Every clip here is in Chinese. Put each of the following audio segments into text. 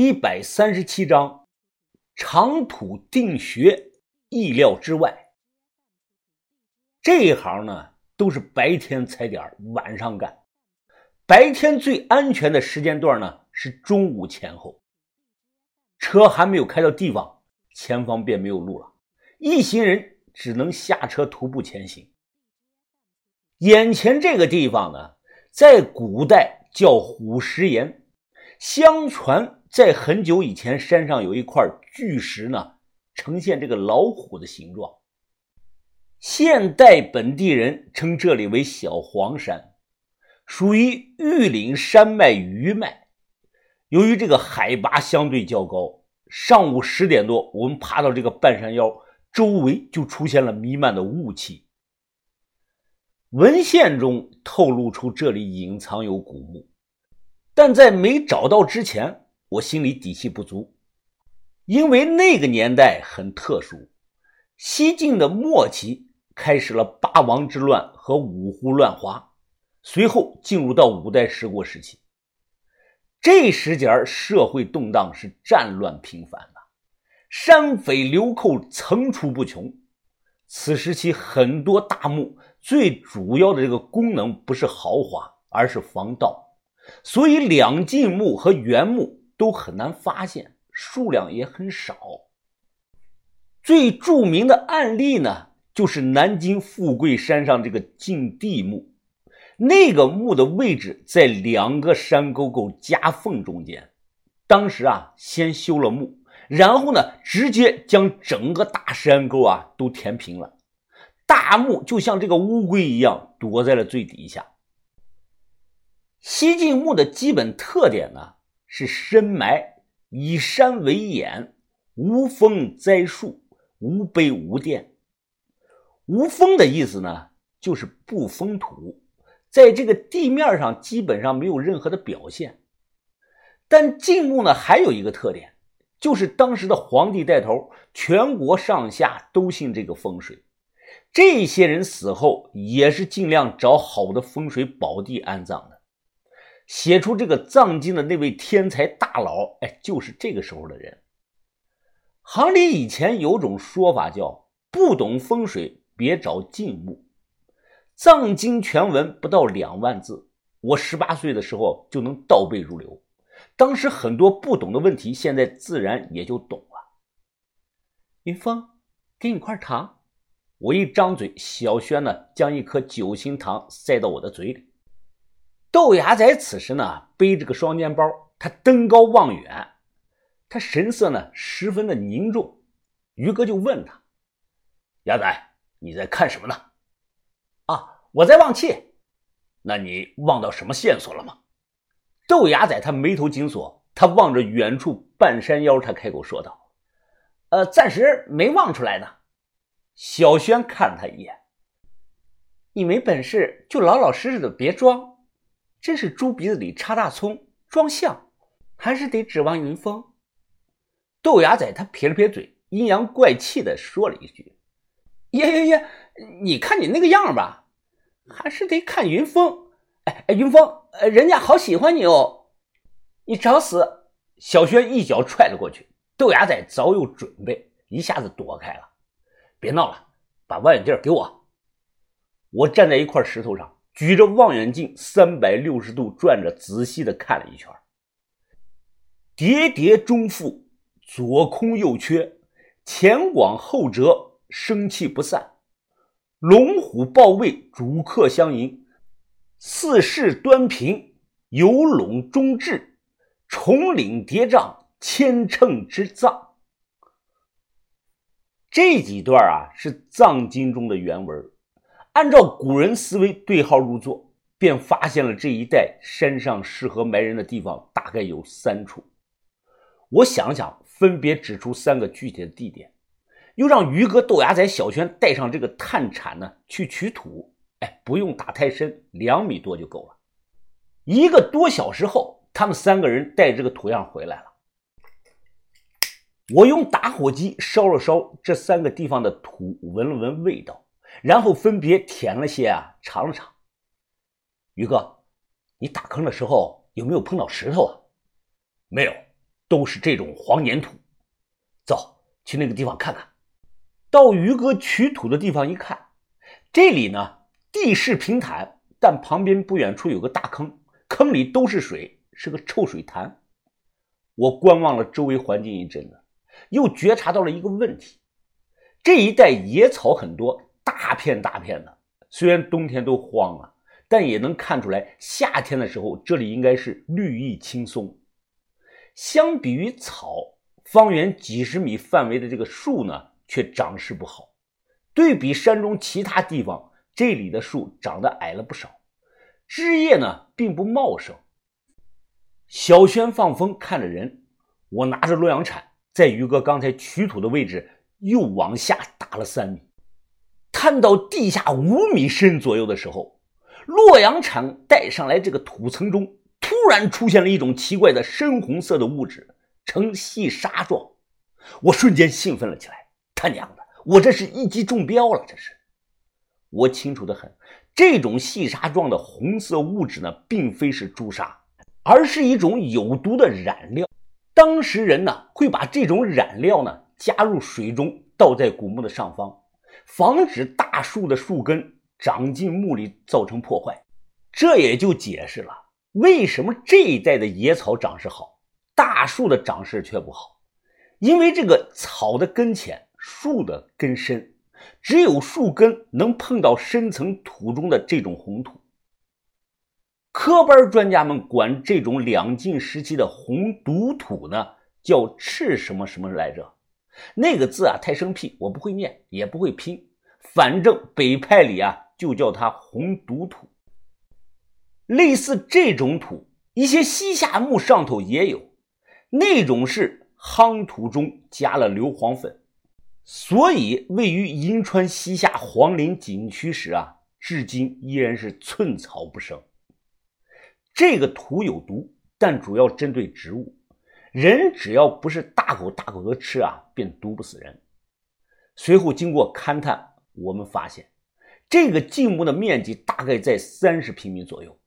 一百三十七章，长土定穴，意料之外。这一行呢，都是白天踩点，晚上干。白天最安全的时间段呢，是中午前后。车还没有开到地方，前方便没有路了，一行人只能下车徒步前行。眼前这个地方呢，在古代叫虎石岩，相传在很久以前，山上有一块巨石呢，呈现这个老虎的形状。现代本地人称这里为小黄山，属于玉岭山脉余脉。由于这个海拔相对较高，上午十点多，我们爬到这个半山腰，周围就出现了弥漫的雾气。文献中透露出这里隐藏有古墓，但在没找到之前，我心里底气不足，因为那个年代很特殊，西晋的末期开始了八王之乱和五胡乱华，随后进入到五代十国时期，这时节社会动荡，是战乱频繁的，山匪流寇层出不穷，此时期很多大墓。最主要的这个功能不是豪华，而是防盗，所以两晋墓和原墓都很难发现，数量也很少。最著名的案例呢，就是南京富贵山上这个晋帝墓，那个墓的位置在两个山沟沟夹缝中间。当时啊，先修了墓，然后呢，直接将整个大山沟啊都填平了。大墓就像这个乌龟一样躲在了最底下。西晋墓的基本特点呢是深埋，以山为眼，无风栽树，无碑无殿。无风的意思呢就是不封土，在这个地面上基本上没有任何的表现。但晋墓呢还有一个特点，就是当时的皇帝带头，全国上下都信这个风水。这些人死后也是尽量找好的风水宝地安葬的。写出这个藏经的那位天才大佬，哎，就是这个时候的人。行里以前有种说法叫“不懂风水别找晋墓”。藏经全文不到两万字，我十八岁的时候就能倒背如流。当时很多不懂的问题，现在自然也就懂了。云峰，给你块糖。我一张嘴，小轩呢将一颗九星糖塞到我的嘴里。豆芽仔此时呢背着个双肩包，他登高望远，他神色呢十分的凝重。于哥就问他：“芽仔，你在看什么呢？”“啊，我在望气。”“那你望到什么线索了吗？”豆芽仔他眉头紧锁，他望着远处半山腰，他开口说道：“呃，暂时没望出来呢。”小轩看了他一眼：“你没本事就老老实实的别装，真是猪鼻子里插大葱，装象，还是得指望云峰。”豆芽仔他撇了撇嘴，阴阳怪气的说了一句：“耶耶耶，你看你那个样吧，还是得看云峰。哎哎，云峰，人家好喜欢你哦，你找死！”小轩一脚踹了过去，豆芽仔早有准备，一下子躲开了。别闹了，把望远镜给我。我站在一块石头上，举着望远镜，三百六十度转着，仔细的看了一圈。叠叠中腹，左空右缺，前广后折，生气不散。龙虎抱位，主客相迎。四势端平，游龙中至，重岭叠嶂，千乘之藏。这几段啊是藏经中的原文，按照古人思维对号入座，便发现了这一带山上适合埋人的地方大概有三处。我想想，分别指出三个具体的地点，又让于哥、豆芽仔、小轩带上这个探铲呢去取土。哎，不用打太深，两米多就够了。一个多小时后，他们三个人带着这个土样回来了。我用打火机烧了烧这三个地方的土，闻了闻味道，然后分别舔了些啊，尝了尝。于哥，你打坑的时候有没有碰到石头啊？没有，都是这种黄粘土。走，去那个地方看看。到于哥取土的地方一看，这里呢地势平坦，但旁边不远处有个大坑，坑里都是水，是个臭水潭。我观望了周围环境一阵子，又觉察到了一个问题：这一带野草很多，片大片的。虽然冬天都荒了，但也能看出来，夏天的时候这里应该是绿意青松。相比于草，方圆几十米范围的这个树呢？却长势不好，对比山中其他地方，这里的树长得矮了不少，枝叶呢并不茂盛。小轩放风看着人，我拿着洛阳铲，在于哥刚才取土的位置又往下打了三米，探到地下五米深左右的时候，洛阳铲带上来这个土层中突然出现了一种奇怪的深红色的物质，呈细沙状，我瞬间兴奋了起来。他娘的！我这是一击中标了！这是，我清楚的很。这种细沙状的红色物质呢，并非是朱砂，而是一种有毒的染料。当时人呢，会把这种染料呢加入水中，倒在古墓的上方，防止大树的树根长进墓里造成破坏。这也就解释了为什么这一带的野草长势好，大树的长势却不好，因为这个草的根浅。树的根深，只有树根能碰到深层土中的这种红土。科班专家们管这种两晋时期的红毒土呢，叫赤什么什么来着？那个字啊太生僻，我不会念，也不会拼。反正北派里啊就叫它红毒土。类似这种土，一些西夏墓上头也有，那种是夯土中加了硫磺粉。所以，位于银川西夏黄陵景区时啊，至今依然是寸草不生。这个土有毒，但主要针对植物，人只要不是大口大口的吃啊，便毒不死人。随后经过勘探，我们发现这个进墓的面积大概在三十平米左右，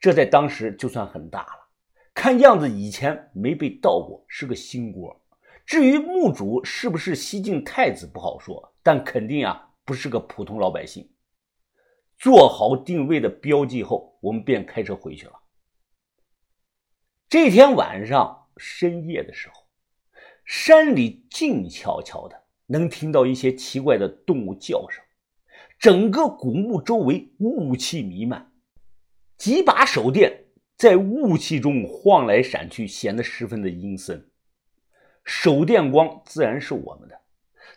这在当时就算很大了。看样子以前没被盗过，是个新锅。至于墓主是不是西晋太子不好说，但肯定啊不是个普通老百姓。做好定位的标记后，我们便开车回去了。这天晚上深夜的时候，山里静悄悄的，能听到一些奇怪的动物叫声。整个古墓周围雾气弥漫，几把手电在雾气中晃来闪去，显得十分的阴森。手电光自然是我们的。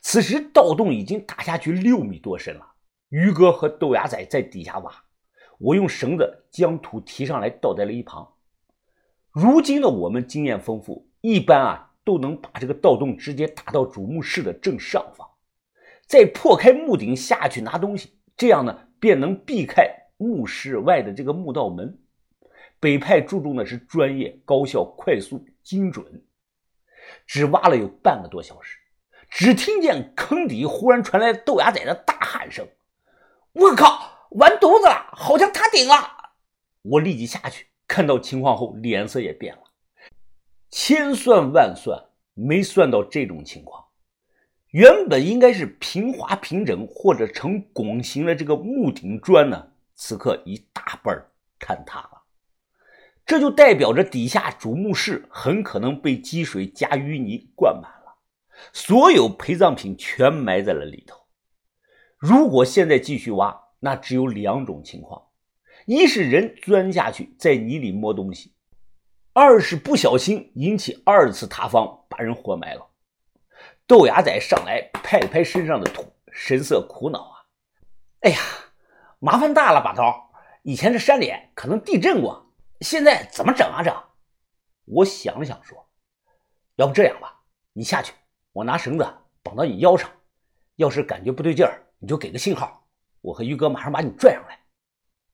此时盗洞已经打下去六米多深了，于哥和豆芽仔在底下挖，我用绳子将土提上来倒在了一旁。如今的我们经验丰富，一般啊都能把这个盗洞直接打到主墓室的正上方，再破开墓顶下去拿东西，这样呢便能避开墓室外的这个墓道门。北派注重的是专业、高效、快速、精准。只挖了有半个多小时，只听见坑底忽然传来豆芽仔的大喊声：“我靠，完犊子了，好像塌顶了！”我立即下去，看到情况后，脸色也变了。千算万算，没算到这种情况。原本应该是平滑平整或者呈拱形的这个木顶砖呢，此刻一大半坍塌了。这就代表着底下主墓室很可能被积水加淤泥灌满了，所有陪葬品全埋在了里头。如果现在继续挖，那只有两种情况：一是人钻下去在泥里摸东西；二是不小心引起二次塌方，把人活埋了。豆芽仔上来拍了拍身上的土，神色苦恼啊！哎呀，麻烦大了，把头！以前这山里可能地震过。现在怎么整啊？整，我想了想说：“要不这样吧，你下去，我拿绳子绑到你腰上，要是感觉不对劲儿，你就给个信号，我和于哥马上把你拽上来。”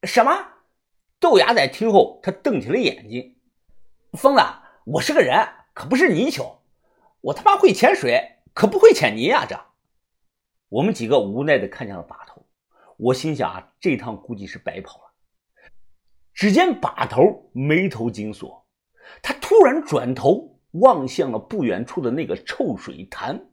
什么？豆芽仔听后，他瞪起了眼睛：“疯子，我是个人，可不是泥鳅，我他妈会潜水，可不会潜泥啊！”这，我们几个无奈的看向了把头，我心想啊，这趟估计是白跑了。只见把头眉头紧锁，他突然转头望向了不远处的那个臭水潭。